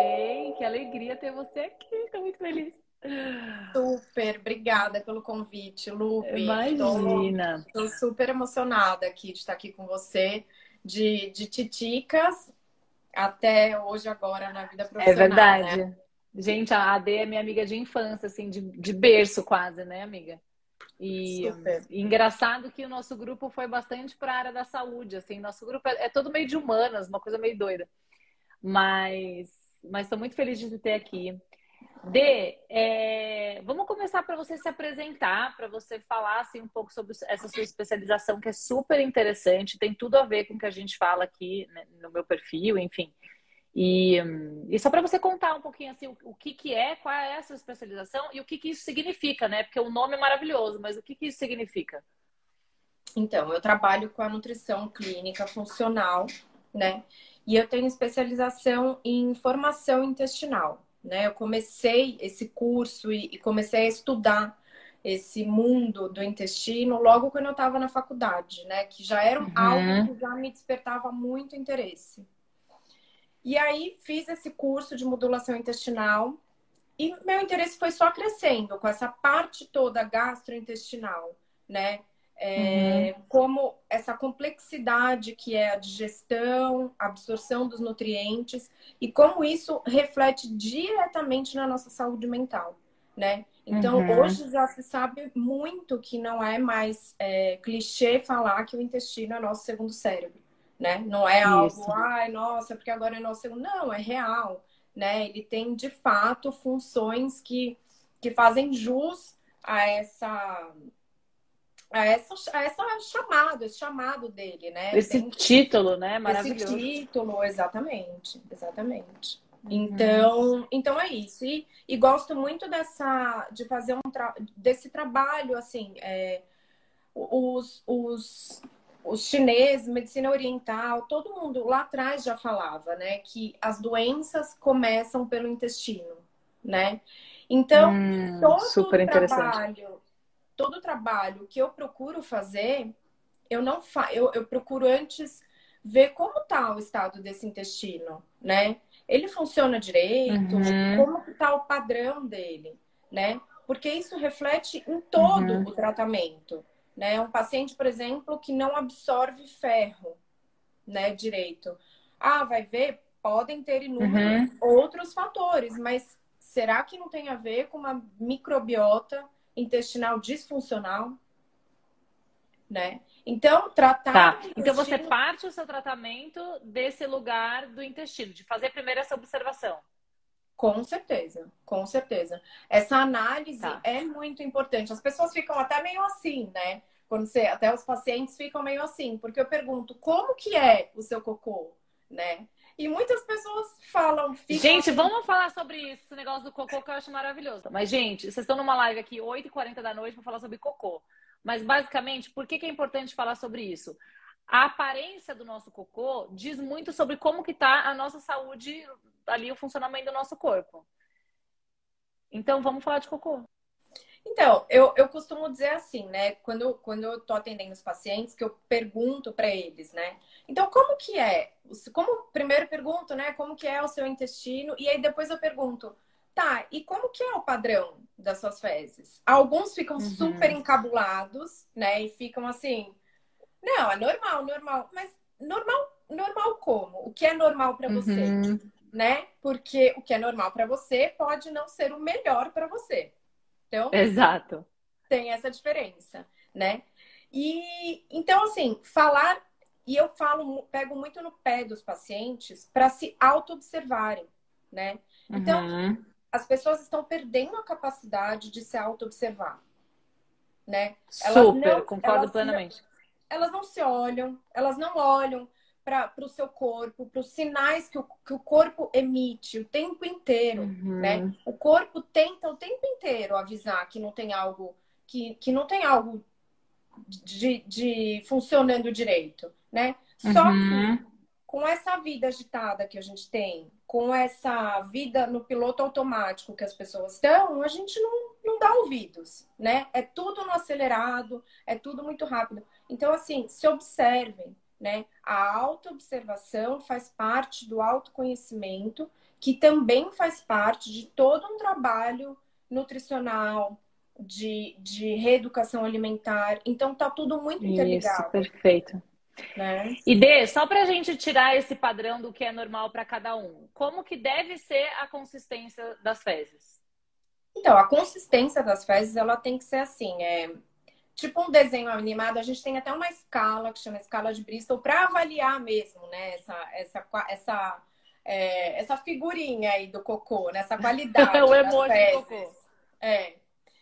Ei, que alegria ter você aqui, estou muito feliz. Super, obrigada pelo convite, Lupe. Imagina. Estou super emocionada aqui de estar aqui com você, de, de titicas até hoje, agora, na vida É profissional. verdade. Né? Gente, a Ade é minha amiga de infância, assim, de, de berço quase, né, amiga? E, e engraçado que o nosso grupo foi bastante para a área da saúde, assim, nosso grupo é, é todo meio de humanas, uma coisa meio doida. Mas mas estou muito feliz de te ter aqui. Dê, é, vamos começar para você se apresentar, para você falar assim, um pouco sobre essa sua especialização, que é super interessante, tem tudo a ver com o que a gente fala aqui né, no meu perfil, enfim. E, e só para você contar um pouquinho assim, o, o, que, que é, qual é a sua especialização e o que, que isso significa, né? Porque o nome é maravilhoso, mas o que, que isso significa? Então, eu trabalho com a nutrição clínica funcional, né? E eu tenho especialização em formação intestinal, né? Eu comecei esse curso e, e comecei a estudar esse mundo do intestino logo quando eu estava na faculdade, né? Que já era Uhum. algo que já me despertava muito interesse. E aí fiz esse curso de modulação intestinal e meu interesse foi só crescendo com essa parte toda gastrointestinal, né? É, Como essa complexidade que é a digestão, a absorção dos nutrientes e como isso reflete diretamente na nossa saúde mental, né? Então, Uhum. hoje já se sabe muito que não é mais é, clichê falar que o intestino é nosso segundo cérebro, né? Não é algo, Isso. ai, nossa, porque agora é nosso. Não, é real, né? Ele tem, de fato, funções que, que fazem jus a essa a essa, a essa chamado, esse chamado dele, né? Esse Tem título, né? esse Maravilhoso. título, exatamente, exatamente. Uhum. Então, então é isso. E, e gosto muito dessa de fazer um tra desse trabalho assim, é, os, os, os chineses, medicina oriental, todo mundo lá atrás já falava, né, que as doenças começam pelo intestino, né? Então, Hum, todo super trabalho, todo o trabalho que eu procuro fazer, eu não fa eu, eu procuro antes ver como está o estado desse intestino, né? Ele funciona direito, Uhum. como que tá o padrão dele, né? Porque isso reflete em todo Uhum. o tratamento, né? Um paciente, por exemplo, que não absorve ferro, né, direito. Ah, vai ver, podem ter inúmeros outros fatores, mas será que não tem a ver com uma microbiota intestinal disfuncional? Né? Então, tratar Tá. o Então você intestino- parte o seu tratamento desse lugar do intestino, de fazer primeiro essa observação. Com certeza, com certeza. Essa análise Tá. é muito importante. As pessoas ficam até meio assim, né? Quando você, até os pacientes ficam meio assim, porque eu pergunto como que é o seu cocô, né? E muitas pessoas falam, Gente, assim, vamos falar sobre isso, esse negócio do cocô que eu acho maravilhoso. Mas, gente, vocês estão numa live aqui 8h40 da noite para falar sobre cocô. Mas, basicamente, por que, que é importante falar sobre isso? A aparência do nosso cocô diz muito sobre como que tá a nossa saúde, ali, o funcionamento do nosso corpo. Então, vamos falar de cocô. Então, eu, eu costumo dizer assim, né? Quando, quando eu tô atendendo os pacientes, que eu pergunto para eles, né? Então, como que é? Como primeiro pergunto, né? Como que é o seu intestino? E aí depois eu pergunto, tá, e como que é o padrão das suas fezes? Alguns ficam Uhum. super encabulados, né? E ficam assim, não, é normal, normal. Mas normal, normal como? O que é normal para você? Uhum. Né? Porque o que é normal para você pode não ser o melhor para você. Então, Exato. tem essa diferença, né? E então, assim, falar, e eu falo, pego muito no pé dos pacientes para se auto-observarem, né? Então, Uhum. as pessoas estão perdendo a capacidade de se auto-observar, né? elas Super, não- concordo elas não- plenamente. Elas não se olham, elas não olham para o seu corpo, para os sinais que o, que o corpo emite o tempo inteiro. Uhum. né? O corpo tenta o tempo inteiro avisar que não tem algo que, que não tem algo de, de funcionando direito, né? Só Uhum. que com essa vida agitada que a gente tem, com essa vida no piloto automático que as pessoas estão, a gente não, não dá ouvidos, né? É tudo no acelerado, é tudo muito rápido. Então, assim, se observem, né? A autoobservação faz parte do autoconhecimento, que também faz parte de todo um trabalho nutricional, de, de reeducação alimentar. Então, tá tudo muito interligado. Isso, perfeito. Né? E Dê, só para a gente tirar esse padrão do que é normal para cada um, como que deve ser a consistência das fezes? Então, a consistência das fezes, ela tem que ser assim, é tipo um desenho animado, a gente tem até uma escala que chama escala de Bristol para avaliar mesmo, né, essa essa essa é, essa figurinha aí do cocô, nessa né? qualidade o emoji do cocô. É.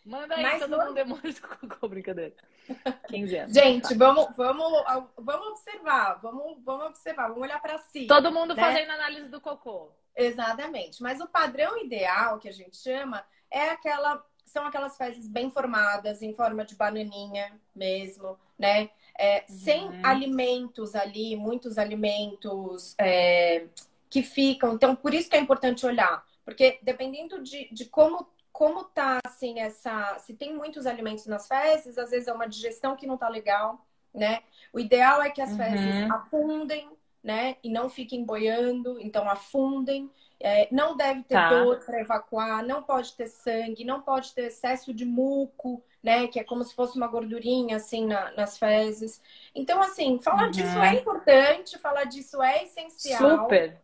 Manda aí Mas todo no... mundo emoji do cocô, brincadeira. 15 anos. Gente, vamos, vamos, vamos observar, vamos, vamos observar, vamos olhar para si. Todo mundo né? fazendo análise do cocô. Exatamente. Mas o padrão ideal que a gente chama é aquela. São aquelas fezes bem formadas, em forma de bananinha mesmo, né? É, uhum. Sem alimentos ali, muitos alimentos é, que ficam. Então, por isso que é importante olhar. Porque dependendo de, de como como tá assim essa, se tem muitos alimentos nas fezes, às vezes é uma digestão que não tá legal, né? O ideal é que as uhum. fezes afundem, né? E não fiquem boiando, então afundem. É, não deve ter tá. dor para evacuar, não pode ter sangue, não pode ter excesso de muco, né? Que é como se fosse uma gordurinha assim na, nas fezes. Então, assim, falar uhum. disso é importante, falar disso é essencial. Super.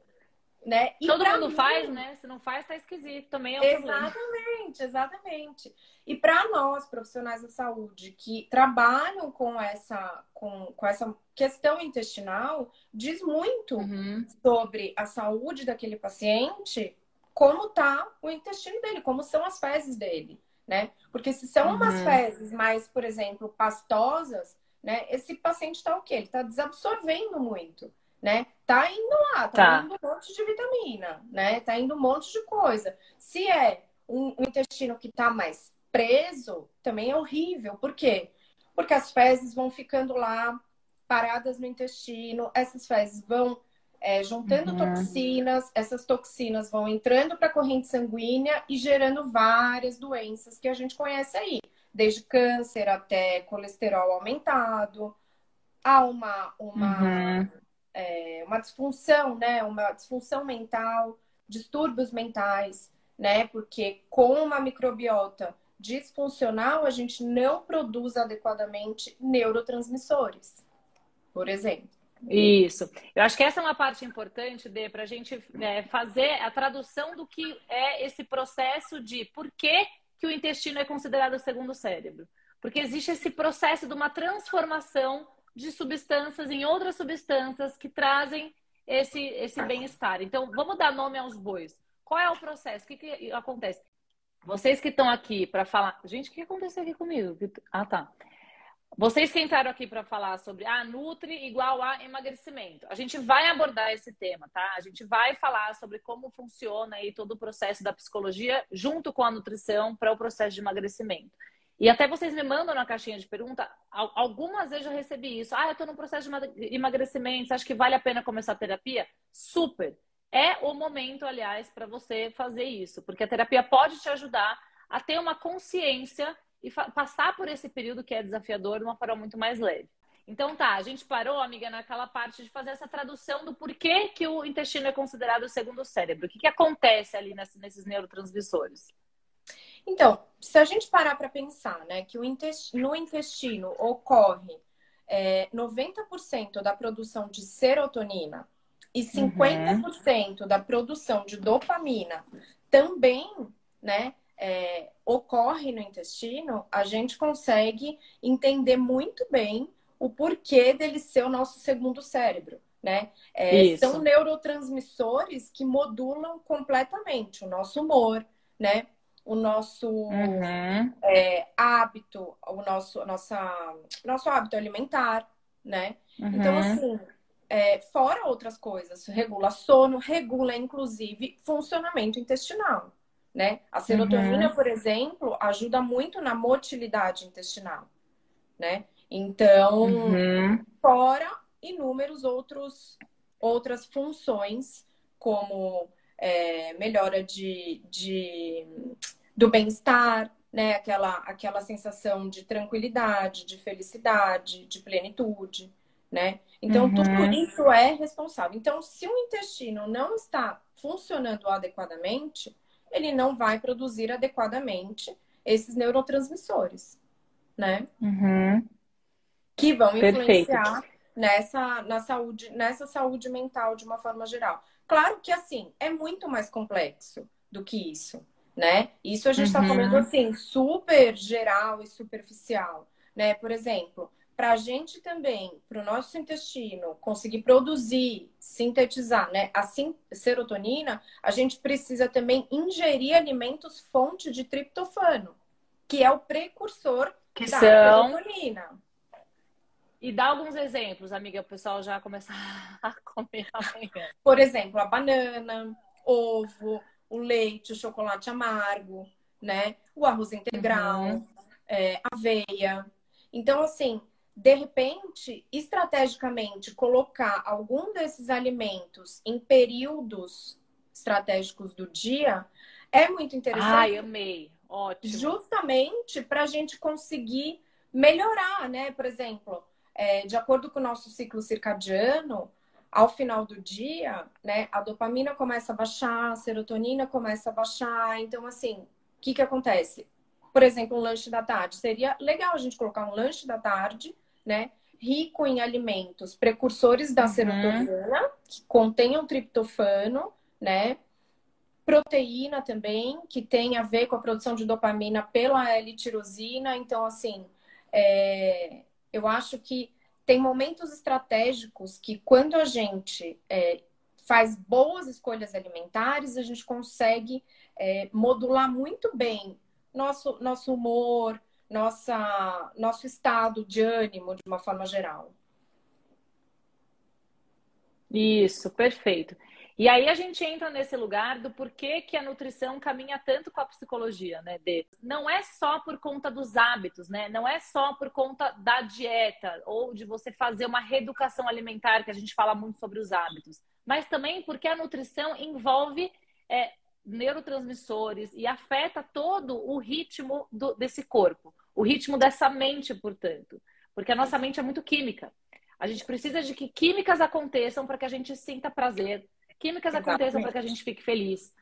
Né? E Todo mundo mim... faz, né? Se não faz, tá esquisito. Também é um Exatamente, problema. exatamente. E para nós, profissionais da saúde, que trabalham com essa, com, com essa questão intestinal, diz muito uhum. sobre a saúde daquele paciente, como tá o intestino dele, como são as fezes dele, né? Porque se são uhum. umas fezes mais, por exemplo, pastosas, né? Esse paciente tá o quê? Ele tá desabsorvendo muito né? Tá indo lá, tá, tá, indo um monte de vitamina, né? Tá indo um monte de coisa. Se é um, um intestino que tá mais preso, também é horrível. Por quê? Porque as fezes vão ficando lá paradas no intestino, essas fezes vão é, juntando uhum. toxinas, essas toxinas vão entrando para a corrente sanguínea e gerando várias doenças que a gente conhece aí, desde câncer até colesterol aumentado. Há uma, uma uhum é, uma disfunção, né? Uma disfunção mental, distúrbios mentais, né? Porque com uma microbiota disfuncional, a gente não produz adequadamente neurotransmissores, por exemplo. Isso. Eu acho que essa é uma parte importante, Dê, para a gente é, fazer a tradução do que é esse processo de por que, que o intestino é considerado o segundo cérebro. Porque existe esse processo de uma transformação de substâncias em outras substâncias que trazem esse, esse bem-estar. Então, vamos dar nome aos bois. Qual é o processo? O que, que acontece? Vocês que estão aqui para falar. Gente, o que aconteceu aqui comigo? Ah, tá. Vocês que entraram aqui para falar sobre ah, Nutri igual a emagrecimento. A gente vai abordar esse tema, tá? A gente vai falar sobre como funciona aí todo o processo da psicologia junto com a nutrição para o processo de emagrecimento. E até vocês me mandam na caixinha de pergunta, algumas vezes eu recebi isso. Ah, eu estou num processo de emagrecimento, você acha que vale a pena começar a terapia? Super! É o momento, aliás, para você fazer isso, porque a terapia pode te ajudar a ter uma consciência e passar por esse período que é desafiador de uma forma muito mais leve. Então tá, a gente parou, amiga, naquela parte de fazer essa tradução do porquê que o intestino é considerado o segundo cérebro. O que, que acontece ali nesses neurotransmissores? Então, se a gente parar para pensar, né, que intestino, no intestino ocorre é, 90% da produção de serotonina e 50% uhum. da produção de dopamina também, né, é, ocorre no intestino, a gente consegue entender muito bem o porquê dele ser o nosso segundo cérebro, né? É, são neurotransmissores que modulam completamente o nosso humor, né? O nosso uhum. é, hábito, o nosso, nossa, nosso hábito alimentar, né? Então, uhum. Então, assim, é, fora outras coisas, regula sono, regula, inclusive, funcionamento intestinal, né? A serotonina, uhum. por exemplo, ajuda muito na motilidade intestinal, né? Então, uhum. fora inúmeros outros outras funções, como é, melhora de, de do bem-estar, né? Aquela, aquela sensação de tranquilidade, de felicidade, de plenitude, né? Então, uhum. tudo isso é responsável. Então, se o intestino não está funcionando adequadamente, ele não vai produzir adequadamente esses neurotransmissores, né? Uhum. Que vão influenciar nessa, na saúde, nessa saúde mental de uma forma geral. Claro que, assim, é muito mais complexo do que isso, né? Isso a gente está uhum. falando, assim, super geral e superficial, né? Por exemplo, para a gente também, para o nosso intestino conseguir produzir, sintetizar, né, a serotonina, a gente precisa também ingerir alimentos fonte de triptofano, que é o precursor que da são... serotonina. E dá alguns exemplos, amiga, o pessoal já começa a comer amanhã. Por exemplo, a banana, ovo, o leite, o chocolate amargo, né? O arroz integral, uhum. é, aveia. Então, assim, de repente, estrategicamente, colocar algum desses alimentos em períodos estratégicos do dia é muito interessante. Ai, amei. Ótimo. Justamente para a gente conseguir melhorar, né? Por exemplo, é, de acordo com o nosso ciclo circadiano, ao final do dia, né, a dopamina começa a baixar, a serotonina começa a baixar. Então, assim, o que, que acontece? Por exemplo, um lanche da tarde. Seria legal a gente colocar um lanche da tarde, né? Rico em alimentos precursores da uhum. serotonina, que contenham triptofano, né? Proteína também, que tem a ver com a produção de dopamina pela L-tirosina. Então, assim, é, eu acho que tem momentos estratégicos que quando a gente é, faz boas escolhas alimentares, a gente consegue é, modular muito bem nosso, nosso humor, nossa, nosso estado de ânimo de uma forma geral. Isso, perfeito. E aí a gente entra nesse lugar do porquê que a nutrição caminha tanto com a psicologia, né, Dê? Não é só por conta dos hábitos, né? Não é só por conta da dieta ou de você fazer uma reeducação alimentar, que a gente fala muito sobre os hábitos, mas também porque a nutrição envolve é, neurotransmissores e afeta todo o ritmo do, desse corpo, o ritmo dessa mente, portanto, porque a nossa mente é muito química. A gente precisa de que químicas aconteçam para que a gente sinta prazer, químicas Exatamente. aconteçam para que a gente fique feliz.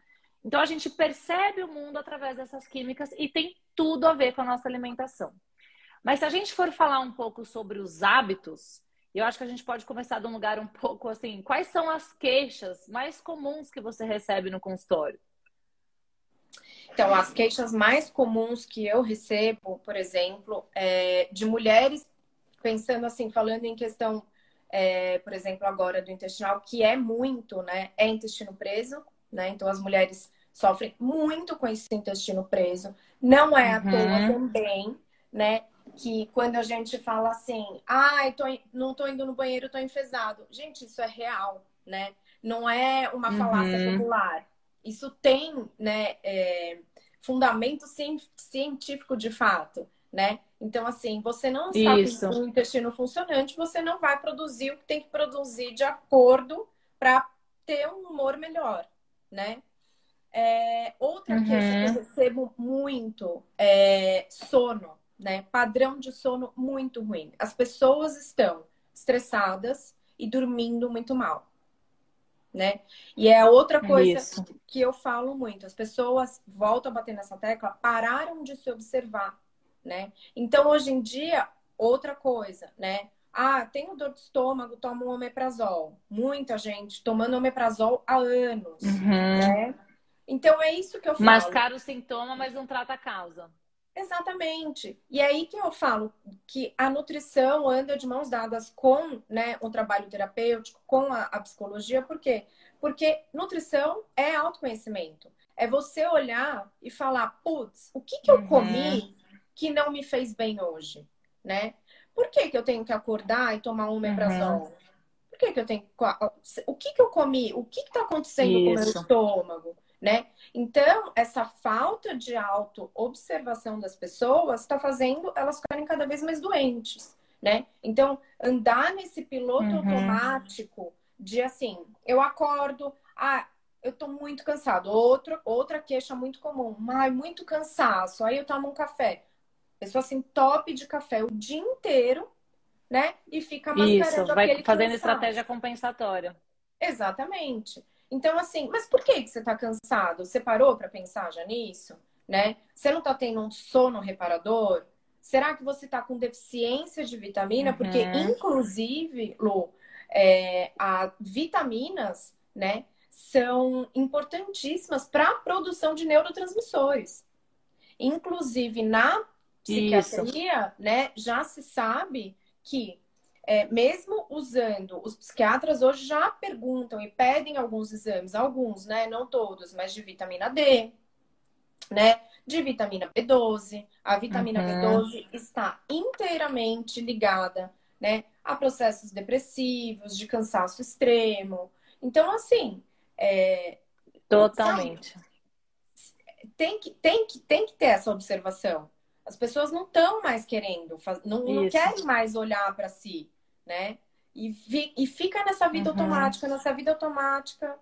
Então a gente percebe o mundo através dessas químicas e tem tudo a ver com a nossa alimentação. Mas se a gente for falar um pouco sobre os hábitos, eu acho que a gente pode começar de um lugar um pouco assim, quais são as queixas mais comuns que você recebe no consultório? Então, as queixas mais comuns que eu recebo, por exemplo, é de mulheres pensando assim, falando em questão é, por exemplo, agora do intestinal, que é muito, né? É intestino preso, né? Então as mulheres sofrem muito com esse intestino preso. Não é à toa uhum. também, né? Que quando a gente fala assim, ai, ah, não tô indo no banheiro, tô enfesado. Gente, isso é real, né? Não é uma falácia uhum. popular. Isso tem, né, é, fundamento científico de fato né? Então, assim, você não está com o intestino funcionante, você não vai produzir o que tem que produzir de acordo para ter um humor melhor, né? É, outra uhum. queixa que eu recebo muito é sono, né? Padrão de sono muito ruim. As pessoas estão estressadas e dormindo muito mal, né? E é outra coisa Isso. que eu falo muito. As pessoas voltam a bater nessa tecla, pararam de se observar né? Então, hoje em dia, outra coisa, né? Ah, tenho dor de estômago, tomo um omeprazol. Muita gente tomando omeprazol há anos, uhum. né? Então, é isso que eu falo. Mascara o sintoma, mas não trata a causa. Exatamente. E é aí que eu falo que a nutrição anda de mãos dadas com né, o trabalho terapêutico, com a, a psicologia. Por quê? Porque nutrição é autoconhecimento. É você olhar e falar, putz, o que, que eu uhum. comi que não me fez bem hoje, né? Por que, que eu tenho que acordar e tomar um omeprazol? Uhum. Por que, que eu tenho O que, que eu comi? O que está acontecendo Isso. com o meu estômago? Né? Então, essa falta de auto-observação das pessoas está fazendo elas ficarem cada vez mais doentes, né? Então, andar nesse piloto uhum. automático de assim, eu acordo, ah, eu tô muito cansado. Outro, outra queixa muito comum. Ai, muito cansaço. Aí eu tomo um café. Pessoa assim, top de café o dia inteiro, né? E fica mascarando Isso, vai fazendo cansaço. estratégia compensatória. Exatamente. Então, assim, mas por que, que você tá cansado? Você parou para pensar já nisso? Né? Você não tá tendo um sono reparador? Será que você tá com deficiência de vitamina? Uhum. Porque, inclusive, Lu, é, a vitaminas, né? são importantíssimas para a produção de neurotransmissores. Inclusive, na psiquiatria, Isso. né, já se sabe que é, mesmo usando, os psiquiatras hoje já perguntam e pedem alguns exames, alguns, né, não todos, mas de vitamina D, né, de vitamina B12. A vitamina uhum. B12 está inteiramente ligada, né, a processos depressivos, de cansaço extremo. Então, assim, é, Totalmente. Tem que, tem, que, tem que ter essa observação. As pessoas não estão mais querendo, não, não querem mais olhar para si, né? E, vi, e fica nessa vida uhum. automática, nessa vida automática.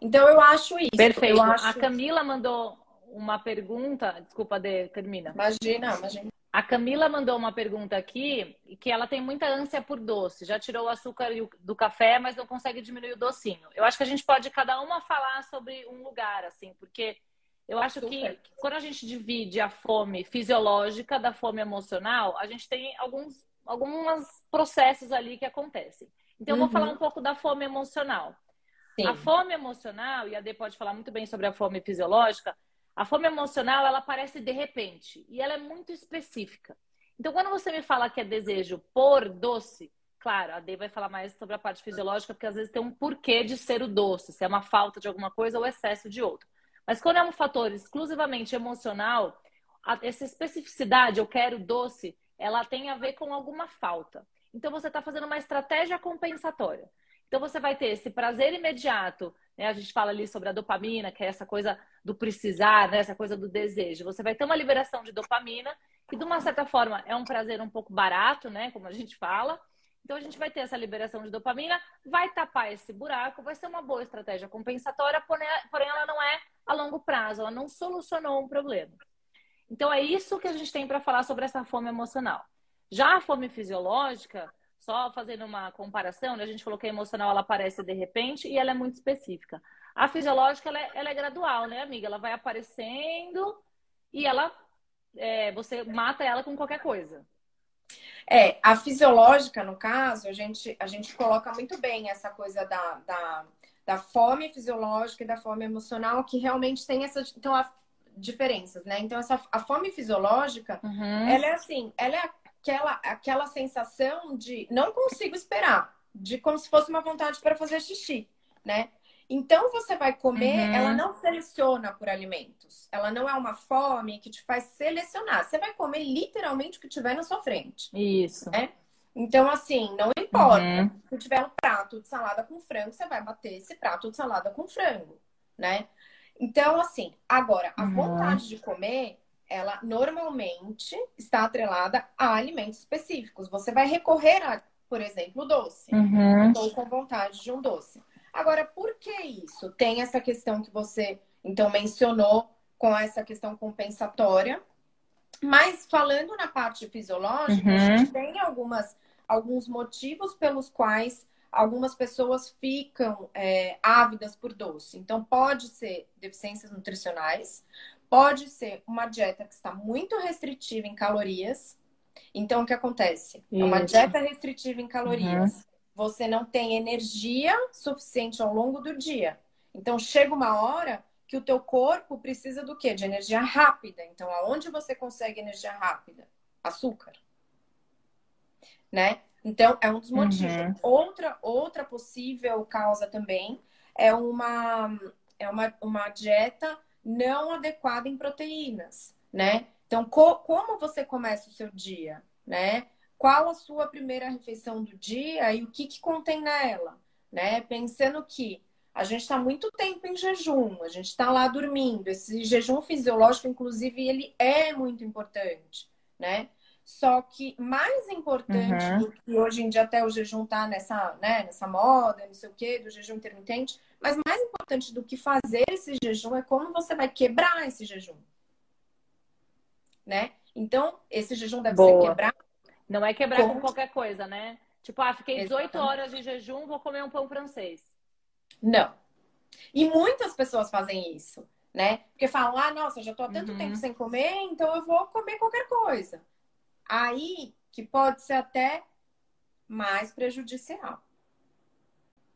Então eu acho isso. Perfeito. Acho... A Camila mandou uma pergunta. Desculpa, de termina. Imagina, imagina. A Camila mandou uma pergunta aqui que ela tem muita ânsia por doce. Já tirou o açúcar do café, mas não consegue diminuir o docinho. Eu acho que a gente pode cada uma falar sobre um lugar, assim, porque eu acho que quando a gente divide a fome fisiológica da fome emocional, a gente tem alguns alguns processos ali que acontecem. Então, eu vou falar uhum. um pouco da fome emocional. Sim. A fome emocional, e a Dê pode falar muito bem sobre a fome fisiológica, a fome emocional, ela aparece de repente e ela é muito específica. Então, quando você me fala que é desejo por doce, claro, a Dei vai falar mais sobre a parte fisiológica, porque às vezes tem um porquê de ser o doce, se é uma falta de alguma coisa ou excesso de outra. Mas quando é um fator exclusivamente emocional, essa especificidade, eu quero doce, ela tem a ver com alguma falta. Então, você está fazendo uma estratégia compensatória. Então, você vai ter esse prazer imediato né? A gente fala ali sobre a dopamina, que é essa coisa do precisar, né? essa coisa do desejo. Você vai ter uma liberação de dopamina, que de uma certa forma é um prazer um pouco barato, né? Como a gente fala. Então a gente vai ter essa liberação de dopamina, vai tapar esse buraco, vai ser uma boa estratégia compensatória, porém ela não é a longo prazo, ela não solucionou um problema. Então é isso que a gente tem para falar sobre essa fome emocional. Já a fome fisiológica, só fazendo uma comparação, né? a gente falou que a emocional ela aparece de repente e ela é muito específica. A fisiológica ela é, ela é gradual, né, amiga? Ela vai aparecendo e ela é, você mata ela com qualquer coisa. É, a fisiológica, no caso, a gente, a gente coloca muito bem essa coisa da, da, da fome fisiológica e da fome emocional, que realmente tem essas então, a, diferenças, né? Então, essa, a fome fisiológica, uhum. ela é assim, ela é aquela, aquela sensação de não consigo esperar, de como se fosse uma vontade para fazer xixi, né? Então você vai comer, uhum. ela não seleciona por alimentos. Ela não é uma fome que te faz selecionar. Você vai comer literalmente o que tiver na sua frente. Isso. Né? Então, assim, não importa. Uhum. Se tiver um prato de salada com frango, você vai bater esse prato de salada com frango, né? Então, assim, agora, a uhum. vontade de comer ela normalmente está atrelada a alimentos específicos. Você vai recorrer a, por exemplo, doce. Uhum. Estou com vontade de um doce. Agora, por que isso? Tem essa questão que você então mencionou com essa questão compensatória. Mas falando na parte fisiológica, uhum. a gente tem algumas, alguns motivos pelos quais algumas pessoas ficam é, ávidas por doce. Então, pode ser deficiências nutricionais, Pode ser uma dieta que está muito restritiva em calorias. Então, o que acontece? Isso. É uma dieta restritiva em calorias. Uhum. Você não tem energia suficiente ao longo do dia. Então, chega uma hora que o teu corpo precisa do quê? De energia rápida. Então, aonde você consegue energia rápida? Açúcar. Né? Então, é um dos motivos. Uhum. Outra, outra possível causa também é uma, é uma, uma dieta não adequada em proteínas, né? Então, co como você começa o seu dia, né? Qual a sua primeira refeição do dia e o que, que contém nela, né? Pensando que a gente está muito tempo em jejum, a gente está lá dormindo. Esse jejum fisiológico, inclusive, ele é muito importante, né? Só que mais importante uhum. do que hoje em dia até o jejum tá nessa, né, nessa moda, não sei o quê, do jejum intermitente, mas mais importante do que fazer esse jejum é como você vai quebrar esse jejum. Né? Então, esse jejum deve Boa. ser quebrado. Não é quebrar com... com qualquer coisa, né? Tipo, ah, fiquei 18 Exatamente. horas de jejum, vou comer um pão francês. Não. E muitas pessoas fazem isso, né? Porque falam, ah, nossa, já tô há tanto uhum. tempo sem comer, então eu vou comer qualquer coisa. Aí que pode ser até mais prejudicial.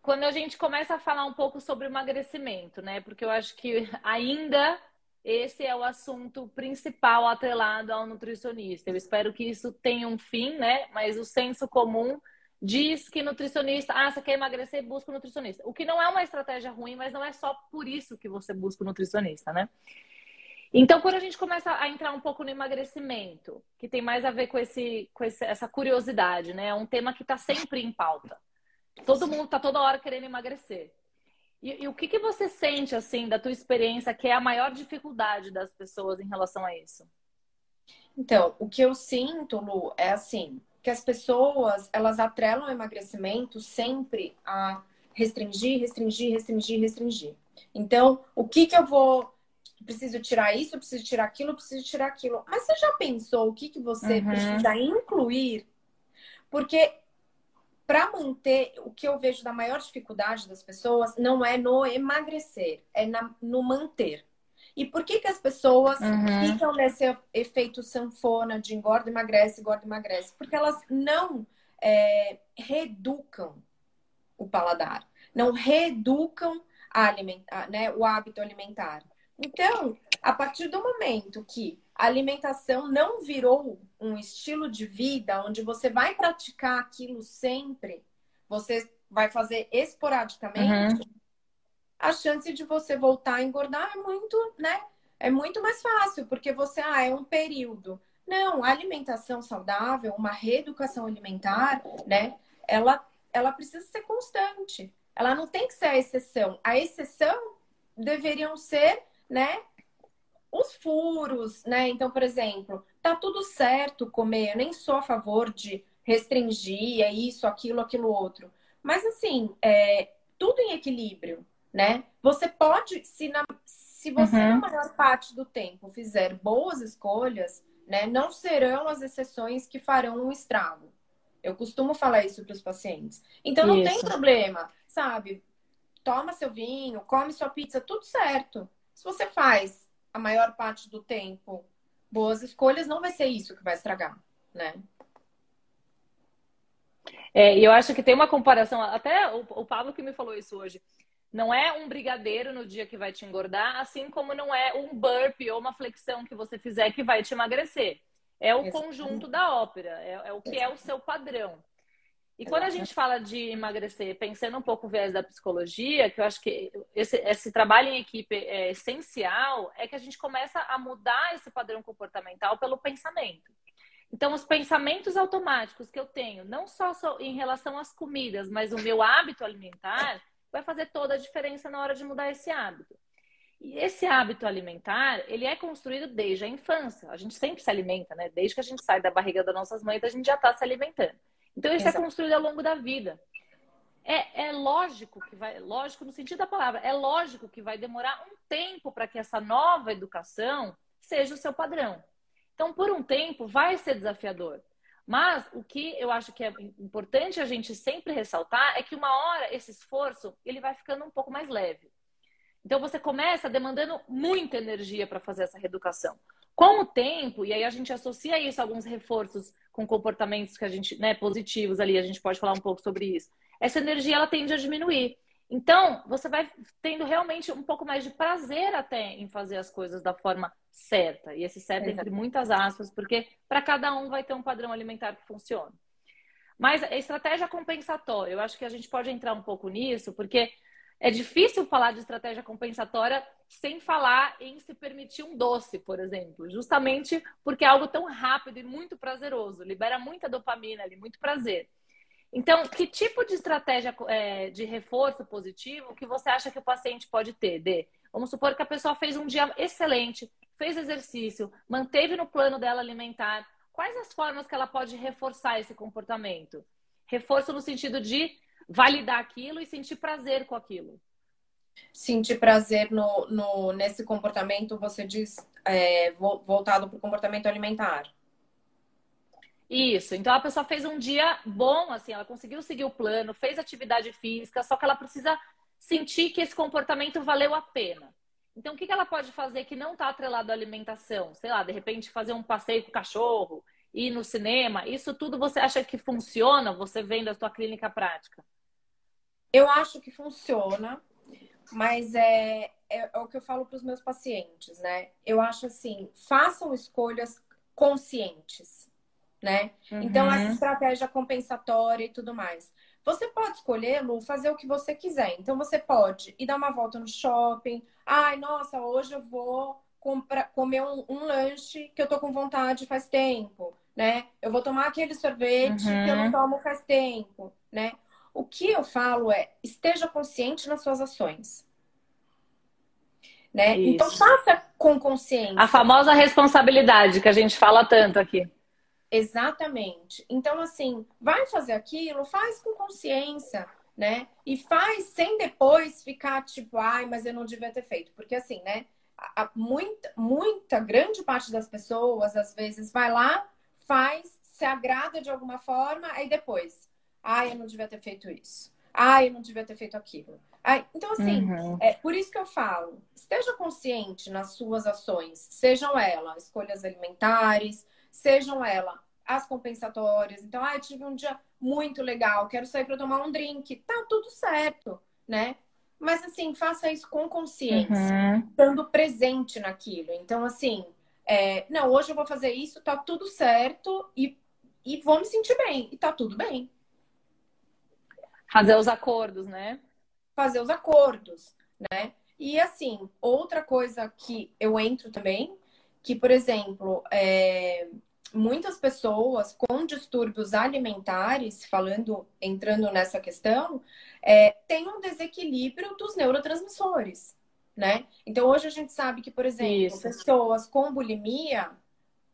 Quando a gente começa a falar um pouco sobre emagrecimento, né? Porque eu acho que ainda esse é o assunto principal atrelado ao nutricionista. Eu espero que isso tenha um fim, né? Mas o senso comum diz que nutricionista, ah, você quer emagrecer, busca um nutricionista. O que não é uma estratégia ruim, mas não é só por isso que você busca um nutricionista, né? Então, quando a gente começa a entrar um pouco no emagrecimento, que tem mais a ver com, esse, com esse, essa curiosidade, né? É um tema que está sempre em pauta. Todo mundo está toda hora querendo emagrecer. E, e, o que, que você sente, assim, da tua experiência, que é a maior dificuldade das pessoas em relação a isso? Então, o que eu sinto, Lu, é assim, que as pessoas, elas atrelam o emagrecimento sempre a restringir, restringir, restringir, restringir. Então, o que que eu vou preciso tirar isso, preciso tirar aquilo, preciso tirar aquilo. Mas você já pensou o que, que você uhum. precisa incluir? Porque para manter, o que eu vejo da maior dificuldade das pessoas não é no emagrecer, é na, no manter. E por que, que as pessoas uhum. ficam nesse efeito sanfona de engorda, emagrece, engorda, emagrece? Porque elas não é, reeducam o paladar, não reeducam a alimentar, né, o hábito alimentar. Então, a partir do momento que a alimentação não virou um estilo de vida onde você vai praticar aquilo sempre, você vai fazer esporadicamente, uhum. a chance de você voltar a engordar é muito, né? É muito mais fácil, porque você, ah, é um período. Não, a alimentação saudável, uma reeducação alimentar, né? Ela, ela precisa ser constante. Ela não tem que ser a exceção. A exceção deveriam ser né? Os furos, né? Então, por exemplo, tá tudo certo comer, eu nem sou a favor de restringir, é isso, aquilo, aquilo outro. Mas assim, é tudo em equilíbrio, né? Você pode, se, na, se você uhum. na maior parte do tempo fizer boas escolhas, né, não serão as exceções que farão um estrago. Eu costumo falar isso para os pacientes. Então não isso. tem problema, sabe? Toma seu vinho, come sua pizza, tudo certo. Se você faz a maior parte do tempo boas escolhas, não vai ser isso que vai estragar, né? É, e eu acho que tem uma comparação, até o, o Pablo que me falou isso hoje. Não é um brigadeiro no dia que vai te engordar, assim como não é um burpee ou uma flexão que você fizer que vai te emagrecer. É o Exatamente. conjunto da ópera, é, é o que Exatamente. é o seu padrão. E quando a gente fala de emagrecer, pensando um pouco o viés da psicologia, que eu acho que esse, esse, trabalho em equipe é essencial, é que a gente começa a mudar esse padrão comportamental pelo pensamento. Então, os pensamentos automáticos que eu tenho, não só em relação às comidas, mas o meu hábito alimentar, vai fazer toda a diferença na hora de mudar esse hábito. E esse hábito alimentar, ele é construído desde a infância. A gente sempre se alimenta, né? Desde que a gente sai da barriga das nossas mães, a gente já está se alimentando. Então isso é Exato. é construído ao longo da vida. É, é lógico que vai, lógico no sentido da palavra, é lógico que vai demorar um tempo para que essa nova educação seja o seu padrão. Então, por um tempo, vai ser desafiador. Mas o que eu acho que é importante a gente sempre ressaltar é que uma hora esse esforço ele vai ficando um pouco mais leve. Então você começa demandando muita energia para fazer essa reeducação. Com o tempo, e aí a gente associa isso a alguns reforços com comportamentos que a gente, né, positivos ali, a gente pode falar um pouco sobre isso. Essa energia ela tende a diminuir. Então, você vai tendo realmente um pouco mais de prazer até em fazer as coisas da forma certa. E esse certo entre muitas aspas, porque para cada um vai ter um padrão alimentar que funciona. Mas a estratégia compensatória, eu acho que a gente pode entrar um pouco nisso, porque é difícil falar de estratégia compensatória sem falar em se permitir um doce, por exemplo, justamente porque é algo tão rápido e muito prazeroso, libera muita dopamina ali, muito prazer. Então, que tipo de estratégia é, de reforço positivo que você acha que o paciente pode ter, Dê? Vamos supor que a pessoa fez um dia excelente, fez exercício, manteve no plano dela alimentar. quais as formas que ela pode reforçar esse comportamento? Reforço no sentido de validar aquilo e sentir prazer com aquilo. Sentir prazer no, no nesse comportamento, você diz, é, voltado para o comportamento alimentar. Isso. Então a pessoa fez um dia bom, assim, ela conseguiu seguir o plano, fez atividade física, só que ela precisa sentir que esse comportamento valeu a pena. Então, o que ela pode fazer que não está atrelado à alimentação? Sei lá, de repente fazer um passeio com o cachorro, ir no cinema. Isso tudo você acha que funciona? Você vendo a sua clínica prática? Eu acho que funciona, mas é, é, é o que eu falo para os meus pacientes, né? Eu acho assim, façam escolhas conscientes, né? Uhum. Então, essa estratégia compensatória e tudo mais. Você pode escolher, Lu, fazer o que você quiser. Então, você pode ir dar uma volta no shopping. Ai, nossa, hoje eu vou comprar, comer um, um lanche que eu tô com vontade faz tempo, né? Eu vou tomar aquele sorvete uhum. que eu não uhum. tomo faz tempo, né? O que eu falo é, esteja consciente nas suas ações. Né? Então, faça com consciência. A famosa responsabilidade que a gente fala tanto aqui. Exatamente. Então, assim, vai fazer aquilo, faz com consciência, né? E faz sem depois ficar tipo, ai, mas eu não devia ter feito. Porque, assim, né? A, muita, muita, grande parte das pessoas, às vezes, vai lá, faz, se agrada de alguma forma, aí depois, ai, eu não devia ter feito isso. Ai, eu não devia ter feito aquilo. Ai, então, assim, uhum. é por isso que eu falo, esteja consciente nas suas ações, sejam elas escolhas alimentares, sejam elas as compensatórias. Então, ah, eu tive um dia muito legal, quero sair para tomar um drink. Tá tudo certo, né? Mas assim, faça isso com consciência, uhum. estando presente naquilo. Então, assim, é, não, hoje eu vou fazer isso, tá tudo certo e, e vou me sentir bem. E tá tudo bem. Fazer os acordos, né? Fazer os acordos, né? E assim, outra coisa que eu entro também, que, por exemplo, é, muitas pessoas com distúrbios alimentares, falando, entrando nessa questão, é, têm um desequilíbrio dos neurotransmissores, né? Então hoje a gente sabe que, por exemplo, Isso. pessoas com bulimia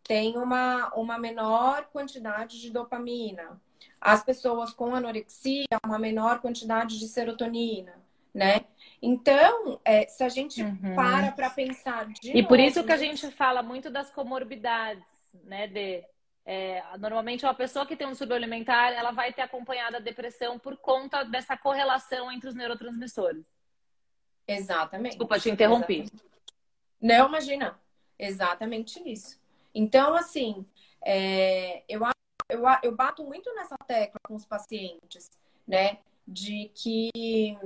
têm uma, uma menor quantidade de dopamina. As pessoas com anorexia, uma menor quantidade de serotonina, né? Então, é, se a gente uhum. para para pensar de E novo, por isso que a gente fala muito das comorbidades né, de é, normalmente uma pessoa que tem um distúrbio alimentar, ela vai ter acompanhada a depressão por conta dessa correlação entre os neurotransmissores. Exatamente. Desculpa, te interrompi. Exatamente. Não, imagina. Exatamente isso. Então, assim, é, eu, eu, eu bato muito nessa tecla com os pacientes, né? De que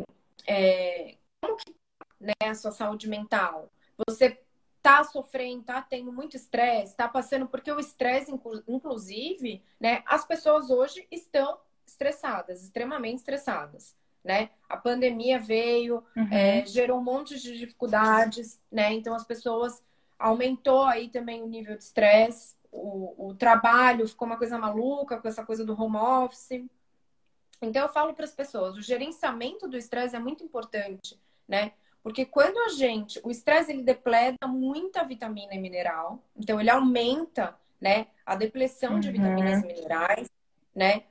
é, como que né, a sua saúde mental? Você tá sofrendo, tá tendo muito estresse, tá passando, porque o estresse, inclusive, né, as pessoas hoje estão estressadas, extremamente estressadas, né? A pandemia veio, uhum. é, gerou um monte de dificuldades, né? Então as pessoas aumentou aí também o nível de estresse, o, o trabalho ficou uma coisa maluca com essa coisa do home office. Então eu falo para as pessoas, o gerenciamento do estresse é muito importante, né? Porque quando a gente, o estresse ele depleta muita vitamina e mineral, então ele aumenta, né, a depressão uhum. de vitaminas e minerais, né?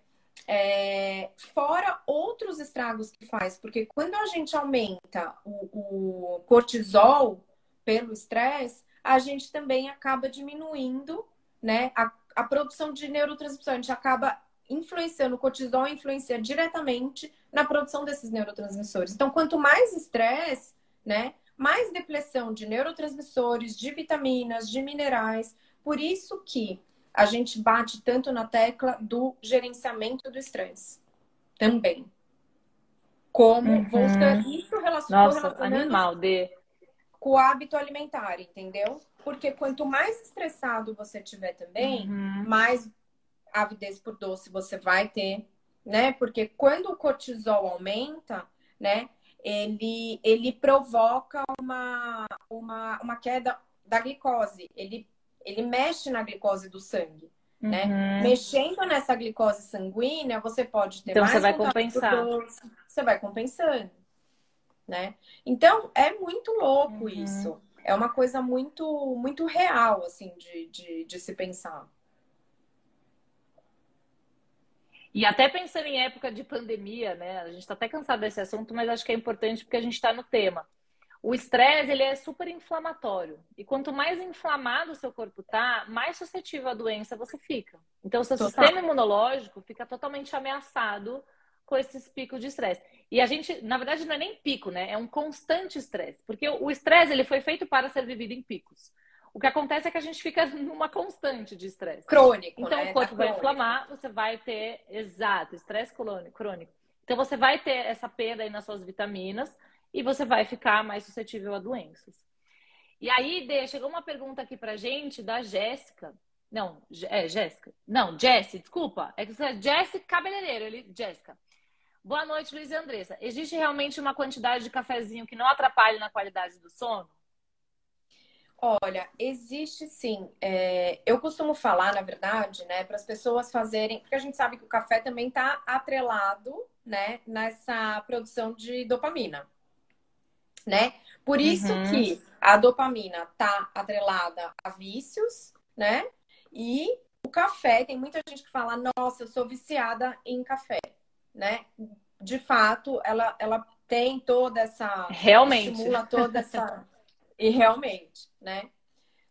É, fora outros estragos que faz, porque quando a gente aumenta o, o cortisol pelo estresse, a gente também acaba diminuindo, né, a, a produção de gente acaba influenciando, o cortisol influencia diretamente na produção desses neurotransmissores. Então, quanto mais estresse, né? Mais depressão de neurotransmissores, de vitaminas, de minerais. Por isso que a gente bate tanto na tecla do gerenciamento do estresse. Também. Como uhum. volta isso relaciona, Nossa, animal de com o hábito alimentar, entendeu? Porque quanto mais estressado você tiver também, uhum. mais avidez por doce você vai ter, né? Porque quando o cortisol aumenta, né? ele, ele provoca uma, uma, uma queda da glicose. Ele, ele mexe na glicose do sangue. Né? Uhum. Mexendo nessa glicose sanguínea, você pode ter então, mais você vai compensar. Doce, você vai compensando. Né? Então, é muito louco uhum. isso é uma coisa muito, muito real, assim, de, de, de se pensar. E até pensando em época de pandemia, né? A gente está até cansado desse assunto, mas acho que é importante porque a gente está no tema. O estresse ele é super inflamatório e quanto mais inflamado o seu corpo tá, mais suscetível à doença você fica. Então, o seu Total. sistema imunológico fica totalmente ameaçado com esses picos de estresse. E a gente, na verdade, não é nem pico, né? É um constante estresse. Porque o estresse, ele foi feito para ser vivido em picos. O que acontece é que a gente fica numa constante de estresse. Crônico, Então, né? o corpo vai inflamar, você vai ter, exato, estresse crônico. Então, você vai ter essa perda aí nas suas vitaminas e você vai ficar mais suscetível a doenças. E aí, Dê, chegou uma pergunta aqui pra gente da Jéssica. Não, é Jéssica. Não, Jessie, desculpa. É que é Jessie Cabeleireiro, ele, Jéssica. Boa noite, Luiz e Andressa. Existe realmente uma quantidade de cafezinho que não atrapalhe na qualidade do sono? Olha, existe sim. É, eu costumo falar, na verdade, né, para as pessoas fazerem, porque a gente sabe que o café também está atrelado, né, nessa produção de dopamina né? Por isso uhum. que a dopamina tá atrelada a vícios, né? E o café, tem muita gente que fala, nossa, eu sou viciada em café, né? De fato, ela, ela tem toda essa. Realmente. Estimula toda essa. e realmente, né?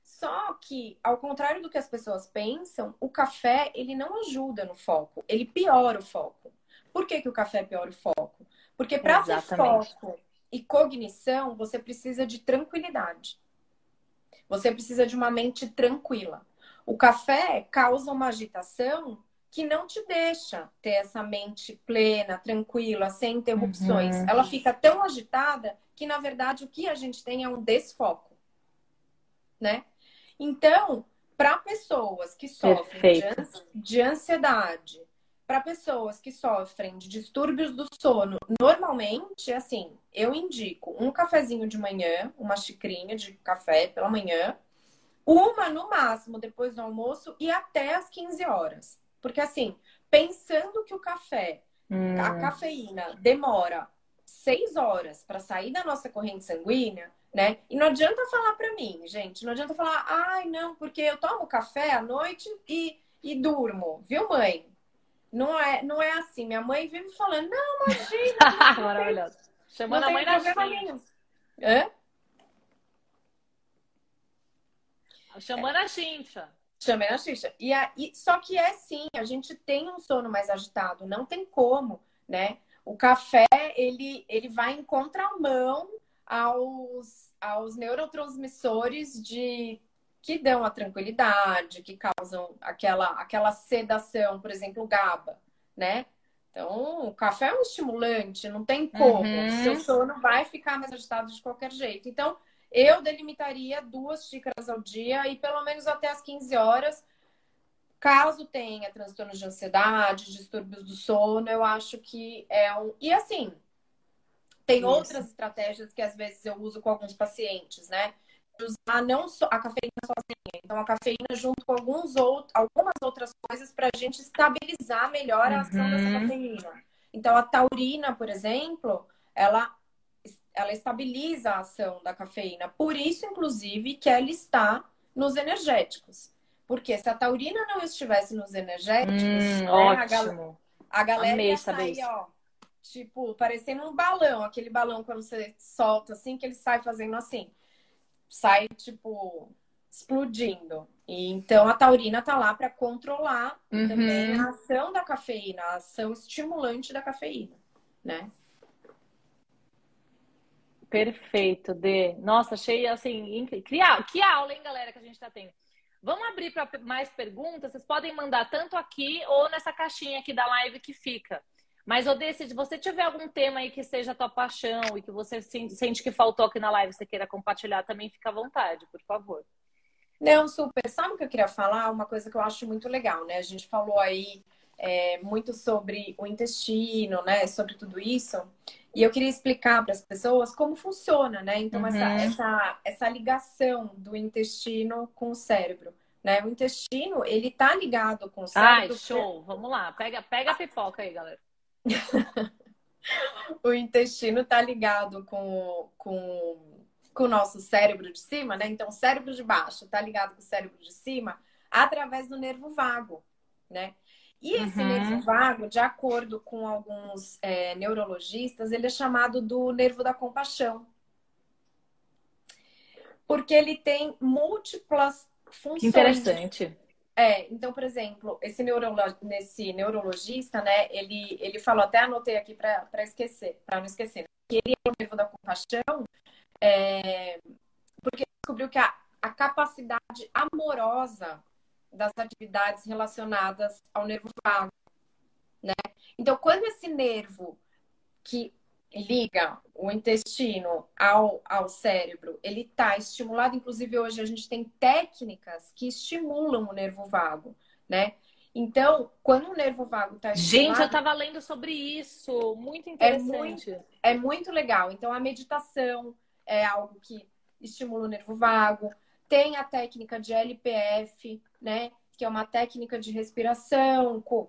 Só que, ao contrário do que as pessoas pensam, o café, ele não ajuda no foco, ele piora o foco. Por que, que o café piora o foco? Porque para ter foco e cognição, você precisa de tranquilidade. Você precisa de uma mente tranquila. O café causa uma agitação que não te deixa ter essa mente plena, tranquila, sem interrupções. Uhum. Ela fica tão agitada que, na verdade, o que a gente tem é um desfoco, né? Então, para pessoas que sofrem de ansiedade, para pessoas que sofrem de distúrbios do sono, normalmente, assim, eu indico um cafezinho de manhã, uma xicrinha de café pela manhã, uma no máximo depois do almoço e até as 15 horas. Porque, assim, pensando que o café, hum. a cafeína, demora 6 horas para sair da nossa corrente sanguínea, né? E não adianta falar para mim, gente, não adianta falar, ai, não, porque eu tomo café à noite e, e durmo, viu, mãe? Não é, não é assim. Minha mãe vive falando, não, imagina. Maravilhoso. Chamando a mãe na chincha. Hã? Chamando é. a chincha. Chamando a chincha. E, a, e, só que é sim, a gente tem um sono mais agitado. Não tem como, né? O café, ele, ele vai em contramão aos, aos neurotransmissores de que dão a tranquilidade, que causam aquela, aquela sedação, por exemplo, o GABA, né? Então, o café é um estimulante, não tem como. Uhum. Seu sono vai ficar mais agitado de qualquer jeito. Então, eu delimitaria duas xícaras ao dia e pelo menos até as 15 horas. Caso tenha transtornos de ansiedade, distúrbios do sono, eu acho que é um. E assim, tem Isso. outras estratégias que às vezes eu uso com alguns pacientes, né? usar não só a cafeína sozinha, então a cafeína junto com alguns outros, algumas outras coisas para a gente estabilizar melhor a ação uhum. dessa cafeína. Então a taurina, por exemplo, ela ela estabiliza a ação da cafeína. Por isso, inclusive, que ela está nos energéticos. Porque se a taurina não estivesse nos energéticos, hum, né, ótimo. A, gal a galera Amei ia sair, ó, tipo, parecendo um balão, aquele balão quando você solta assim, que ele sai fazendo assim sai, tipo, explodindo. E, então a taurina tá lá para controlar uhum. também a ação da cafeína, a ação estimulante da cafeína, né? Perfeito, Dê. Nossa, achei assim, incrível. Que aula, hein, galera, que a gente tá tendo. Vamos abrir para mais perguntas. Vocês podem mandar tanto aqui ou nessa caixinha aqui da live que fica. Mas, Odê, se você tiver algum tema aí que seja a tua paixão e que você sente que faltou aqui na live, você queira compartilhar, também fica à vontade, por favor. Não, super. Sabe o que eu queria falar? Uma coisa que eu acho muito legal, né? A gente falou aí é, muito sobre o intestino, né? Sobre tudo isso. E eu queria explicar para as pessoas como funciona, né? Então, uhum. essa, essa, essa ligação do intestino com o cérebro. Né? O intestino, ele tá ligado com o cérebro. Ai, show! Vamos lá, pega, pega a pipoca aí, galera. o intestino está ligado com, com, com o nosso cérebro de cima, né? Então, o cérebro de baixo está ligado com o cérebro de cima através do nervo vago, né? E esse uhum. nervo vago, de acordo com alguns é, neurologistas, ele é chamado do nervo da compaixão. Porque ele tem múltiplas funções. Que interessante. É, então, por exemplo, esse, neurolo... nesse neurologista, né, ele, ele falou, até anotei aqui para esquecer, para não esquecer, que ele é o nervo da compaixão, é, porque descobriu que a, a capacidade amorosa das atividades relacionadas ao nervo vago, né? Então, quando esse nervo que liga o intestino ao, ao cérebro, ele está estimulado, inclusive hoje a gente tem técnicas que estimulam o nervo vago, né? Então, quando o nervo vago está estimulado... Gente, eu estava lendo sobre isso, muito interessante. É muito, é muito legal. Então, a meditação é algo que estimula o nervo vago. Tem a técnica de LPF, né? Que é uma técnica de respiração com,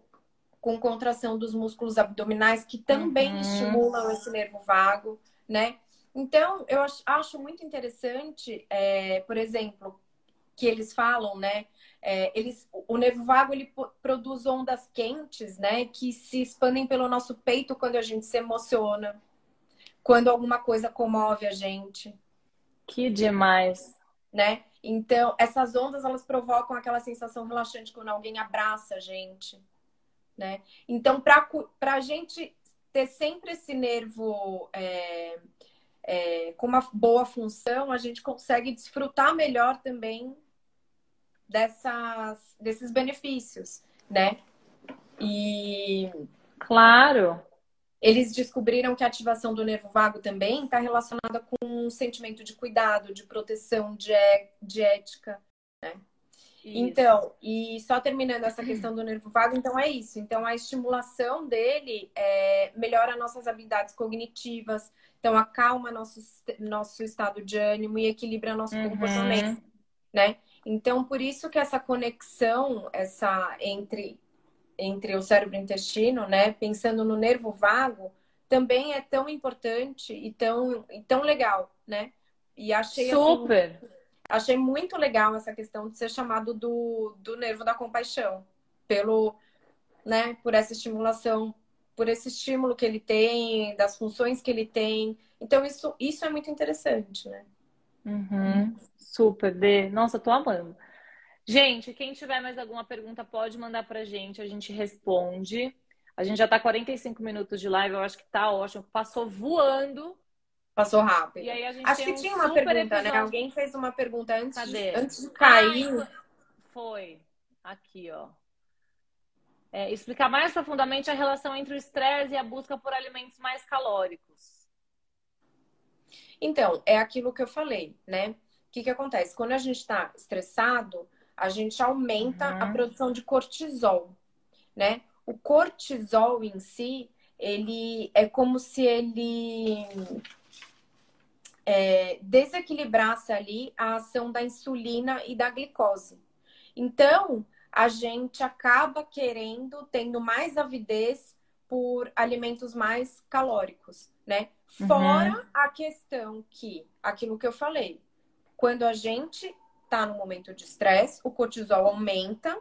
com contração dos músculos abdominais que também uhum. estimulam esse nervo vago, né? Então, eu acho muito interessante, é, por exemplo, que eles falam, né? É, eles, o nervo vago ele produz ondas quentes, né? Que se expandem pelo nosso peito quando a gente se emociona, quando alguma coisa comove a gente. Que demais, né? Então, essas ondas elas provocam aquela sensação relaxante quando alguém abraça a gente, né? Então, para a gente ter sempre esse nervo é, é, com uma boa função, a gente consegue desfrutar melhor também dessas, desses benefícios, né? E claro, eles descobriram que a ativação do nervo vago também está relacionada com um sentimento de cuidado, de proteção, de, é, de ética, né? Então, e só terminando essa questão do nervo vago, então é isso. Então, a estimulação dele é, melhora nossas habilidades cognitivas, então acalma nosso, nosso estado de ânimo e equilibra nosso uhum. comportamento, né? Então, por isso que essa conexão, essa entre entre o cérebro e o intestino, né? Pensando no nervo vago, também é tão importante e tão, e tão legal, né? E achei assim, super. Assim, achei muito legal essa questão de ser chamado do, do nervo da compaixão, pelo, né? Por essa estimulação, por esse estímulo que ele tem, das funções que ele tem. Então isso, isso é muito interessante, né? Uhum. Super, D. Nossa, tô amando. Gente, quem tiver mais alguma pergunta pode mandar pra gente, a gente responde. A gente já tá 45 minutos de live, eu acho que tá ótimo. Passou voando. Passou rápido. E aí a gente acho que um tinha uma pergunta, né? episódio. né? Alguém fez uma pergunta antes, de, antes de cair. Ah, foi. Aqui, ó. É, explicar mais profundamente a relação entre o estresse e a busca por alimentos mais calóricos. Então, é aquilo que eu falei, né? O que, que acontece? Quando a gente está estressado, a gente aumenta uhum. a produção de cortisol, né? O cortisol em si, ele é como se ele é, desequilibrasse ali a ação da insulina e da glicose. Então, a gente acaba querendo, tendo mais avidez por alimentos mais calóricos, né? Uhum. Fora uhum. a questão que, aquilo que eu falei, quando a gente está no momento de estresse, o cortisol aumenta,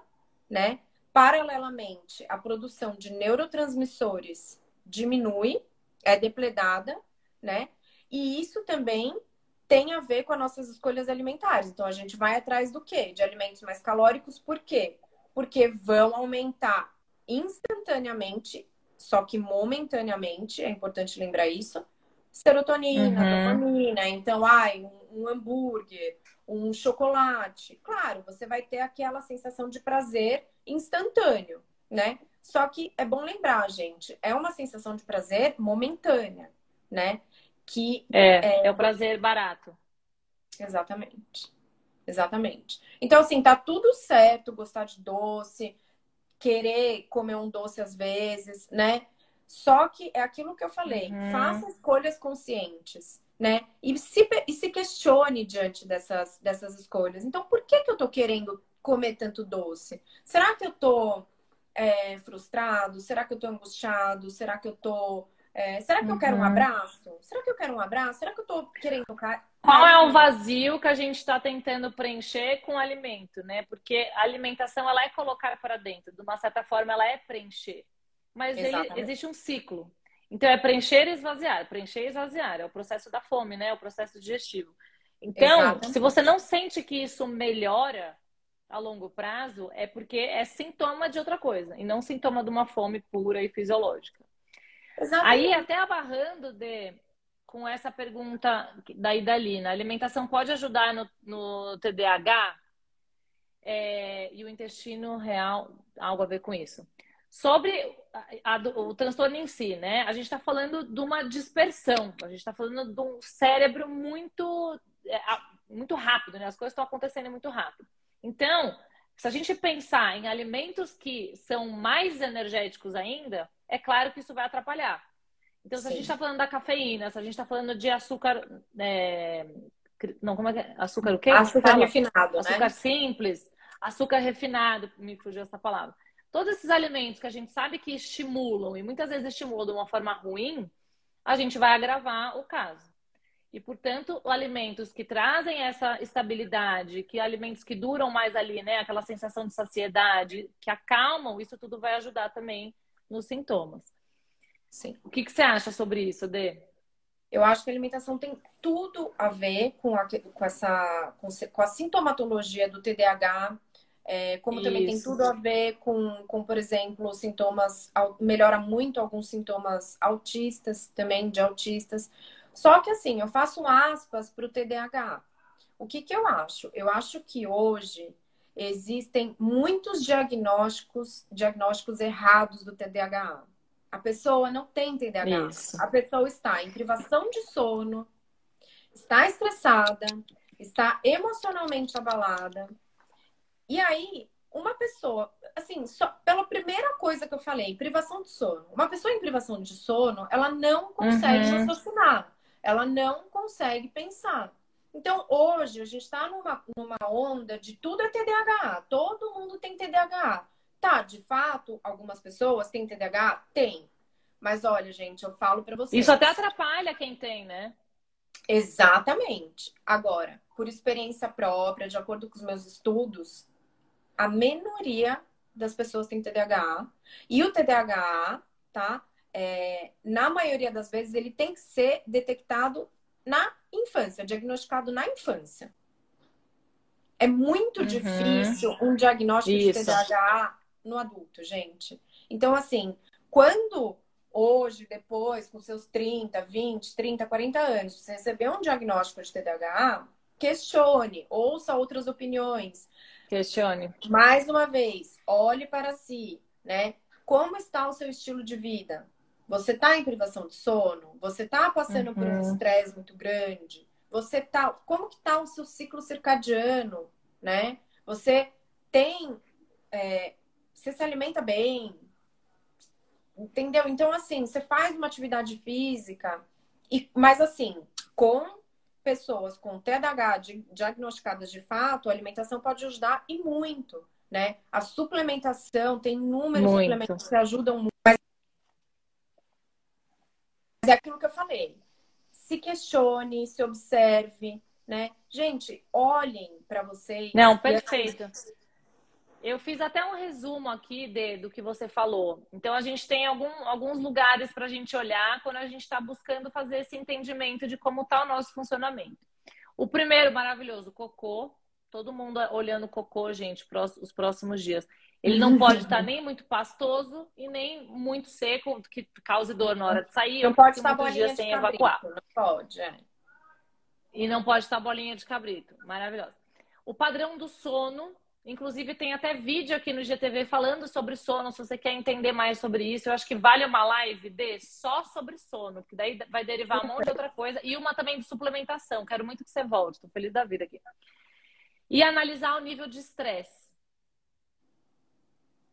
né? Paralelamente, a produção de neurotransmissores diminui, é depredada, né? E isso também tem a ver com as nossas escolhas alimentares. Então, a gente vai atrás do quê? De alimentos mais calóricos, por quê? Porque vão aumentar instantaneamente, só que momentaneamente, é importante lembrar isso, serotonina, uhum. dopamina. Então, ai, um, um hambúrguer, um chocolate. Claro, você vai ter aquela sensação de prazer instantâneo, né? Só que é bom lembrar, gente, é uma sensação de prazer momentânea, né? Que é, é, é o prazer barato. Exatamente. Exatamente. Então, assim, tá tudo certo gostar de doce, querer comer um doce às vezes, né? Só que é aquilo que eu falei, uhum. faça escolhas conscientes né? E se, e se questione diante dessas, dessas escolhas. Então, por que, que eu tô querendo comer tanto doce? Será que eu tô é, frustrado? Será que eu tô angustiado? Será que eu tô É, será que uhum. eu quero um uhum. abraço? Será que eu quero um abraço? Será que eu tô querendo tocar? Qual é o vazio que a gente está tentando preencher com o alimento, né? Porque a alimentação ela é colocar para dentro, de uma certa forma ela é preencher. Mas existe um ciclo. Então é preencher e esvaziar, preencher e esvaziar, é o processo da fome, né? É o processo digestivo. Então, Exatamente. se você não sente que isso melhora a longo prazo, é porque é sintoma de outra coisa e não sintoma de uma fome pura e fisiológica. Exatamente. Aí, até abarrando de, com essa pergunta da Idalina, a alimentação pode ajudar no, no TDAH? É, e o intestino real, algo a ver com isso. Sobre a, a, o transtorno em si, né? A gente está falando de uma dispersão, a gente está falando de um cérebro muito, é, muito rápido, né? As coisas estão acontecendo muito rápido. Então, se a gente pensar em alimentos que são mais energéticos ainda, é claro que isso vai atrapalhar. Então, se Sim. a gente está falando da cafeína, se a gente está falando de açúcar. É... Não, como é que é? Açúcar o quê? Açúcar refinado, né? Açúcar simples, açúcar refinado, me fugiu essa palavra. Todos esses alimentos que a gente sabe que estimulam, e muitas vezes estimulam de uma forma ruim, a gente vai agravar o caso. E, portanto, alimentos que trazem essa estabilidade, que alimentos que duram mais ali, né? Aquela sensação de saciedade, que acalmam, isso tudo vai ajudar também nos sintomas. Sim. O que, que você acha sobre isso, Dê? Eu acho que a alimentação tem tudo a ver com, a, com essa com, com a sintomatologia do TDAH, é, como Isso. também tem tudo a ver com, com, por exemplo, sintomas, melhora muito alguns sintomas autistas, também de autistas. Só que assim, eu faço aspas para o TDAH. O que, que eu acho? Eu acho que hoje existem muitos diagnósticos, diagnósticos errados do TDAH. A pessoa não tem TDAH. Isso. A pessoa está em privação de sono, está estressada, está emocionalmente abalada. E aí, uma pessoa, assim, só pela primeira coisa que eu falei, privação de sono. Uma pessoa em privação de sono, ela não consegue uhum. raciocinar, ela não consegue pensar. Então, hoje, a gente está numa, numa onda de tudo é TDAH. Todo mundo tem TDAH. Tá, de fato, algumas pessoas têm TDAH? Tem. Mas olha, gente, eu falo para vocês. Isso até atrapalha quem tem, né? Exatamente. Agora, por experiência própria, de acordo com os meus estudos, a minoria das pessoas tem TDAH. E o TDAH, tá? É, na maioria das vezes, ele tem que ser detectado na infância, diagnosticado na infância. É muito uhum. difícil um diagnóstico Isso. de TDAH no adulto, gente. Então, assim, quando hoje, depois, com seus 30, 20, 30, 40 anos, você receber um diagnóstico de TDAH, questione, ouça outras opiniões. Questione. Mais uma vez, olhe para si, né? Como está o seu estilo de vida? Você está em privação de sono? Você está passando uhum. por um uhum. estresse muito grande? Você tá, como que está o seu ciclo circadiano, né? Você tem, é, você se alimenta bem, entendeu? Então assim, você faz uma atividade física e, mas assim, com pessoas com TDAH diagnosticadas de fato, a alimentação pode ajudar e muito, né? A suplementação tem inúmeros muito. suplementos que ajudam muito é aquilo que eu falei. Se questione, se observe, né? Gente, olhem para vocês. Não, perfeito. Eu fiz até um resumo aqui de, do que você falou. Então, a gente tem algum, alguns lugares para a gente olhar quando a gente está buscando fazer esse entendimento de como está o nosso funcionamento. O primeiro, maravilhoso, cocô. Todo mundo olhando cocô, gente, os próximos dias. Ele não pode estar nem muito pastoso e nem muito seco, que cause dor na hora de sair. Não pode estar bolinha sem cabrito, evacuar. Não pode, é. E não pode estar bolinha de cabrito. Maravilhoso. O padrão do sono, inclusive tem até vídeo aqui no GTV falando sobre sono, se você quer entender mais sobre isso. Eu acho que vale uma live de só sobre sono, porque daí vai derivar um monte de outra coisa. E uma também de suplementação. Quero muito que você volte. Estou feliz da vida aqui. E analisar o nível de estresse.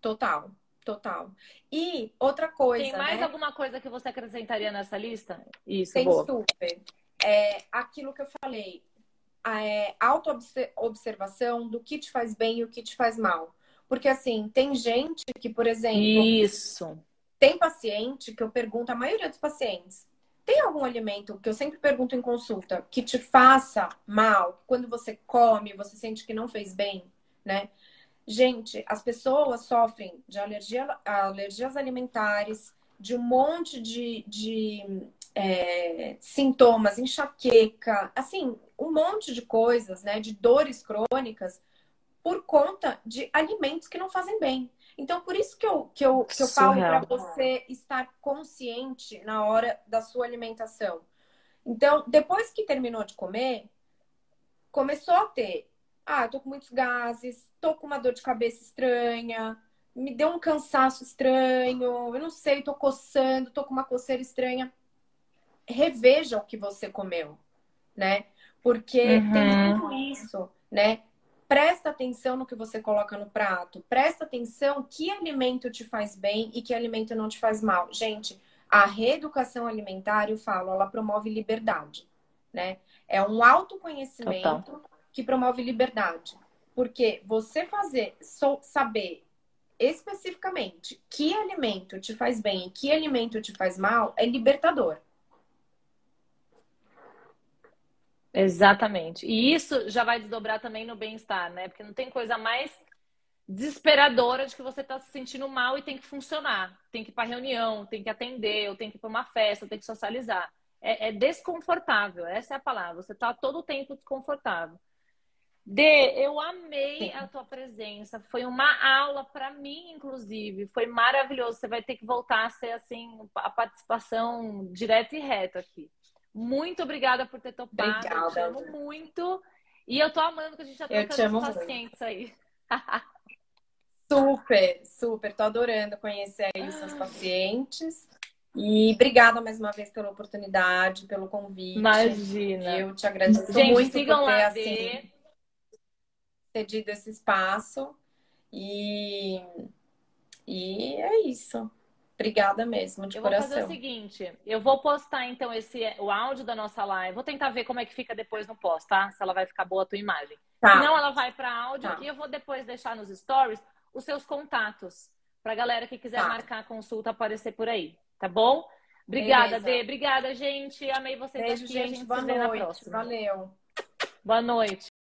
Total, total. E outra coisa. Tem mais né? alguma coisa que você acrescentaria nessa lista? Isso, Tem boa. super. É, aquilo que eu falei, é, auto-observação do que te faz bem e o que te faz mal. Porque, assim, tem gente que, por exemplo. Isso. Tem paciente que eu pergunto, a maioria dos pacientes, tem algum alimento que eu sempre pergunto em consulta que te faça mal? Quando você come, você sente que não fez bem, né? Gente, as pessoas sofrem de alergia, alergias alimentares, de um monte de, de é, sintomas, enxaqueca, assim, um monte de coisas, né? De dores crônicas por conta de alimentos que não fazem bem. Então, por isso que eu, que eu, que eu falo para você estar consciente na hora da sua alimentação. Então, depois que terminou de comer, começou a ter. Ah, tô com muitos gases, tô com uma dor de cabeça estranha, me deu um cansaço estranho, eu não sei, tô coçando, tô com uma coceira estranha. Reveja o que você comeu, né? Porque uhum. tem muito isso, né? Presta atenção no que você coloca no prato. Presta atenção que alimento te faz bem e que alimento não te faz mal. Gente, a reeducação alimentar, eu falo, ela promove liberdade, né? É um autoconhecimento Total. que promove liberdade. Porque você fazer, saber especificamente que alimento te faz bem e que alimento te faz mal é libertador. Exatamente. E isso já vai desdobrar também no bem-estar, né? Porque não tem coisa mais desesperadora de que você está se sentindo mal e tem que funcionar. Tem que ir para reunião, tem que atender, ou tem que ir para uma festa, tem que socializar. É, é, desconfortável, essa é a palavra. Você está todo o tempo desconfortável. Dê, eu amei Sim. a tua presença. Foi uma aula para mim, inclusive. Foi maravilhoso. Você vai ter que voltar a ser assim a participação direta e reta aqui. Muito obrigada por ter topado. Obrigada. Eu te amo muito. E eu tô amando que a gente já trocando os pacientes aí. super, super. Tô adorando conhecer aí os seus pacientes. E obrigada mais uma vez pela oportunidade, pelo convite. Imagina. Eu te agradeço gente, muito sigam por ter, lá, assim, cedido esse espaço. E, e é isso. Obrigada mesmo, de eu coração. vou fazer o seguinte, eu vou postar então esse o áudio da nossa live. Vou tentar ver como é que fica depois no post, tá? Se ela vai ficar boa a tua imagem. Tá. Senão ela vai para áudio tá. e eu vou depois deixar nos stories os seus contatos para galera que quiser tá. marcar a consulta aparecer por aí, tá bom? Obrigada, Beleza. Dê. Obrigada, gente. Amei vocês Beijo, aqui. Gente, a gente boa se vê noite. na próxima. Valeu. Boa noite.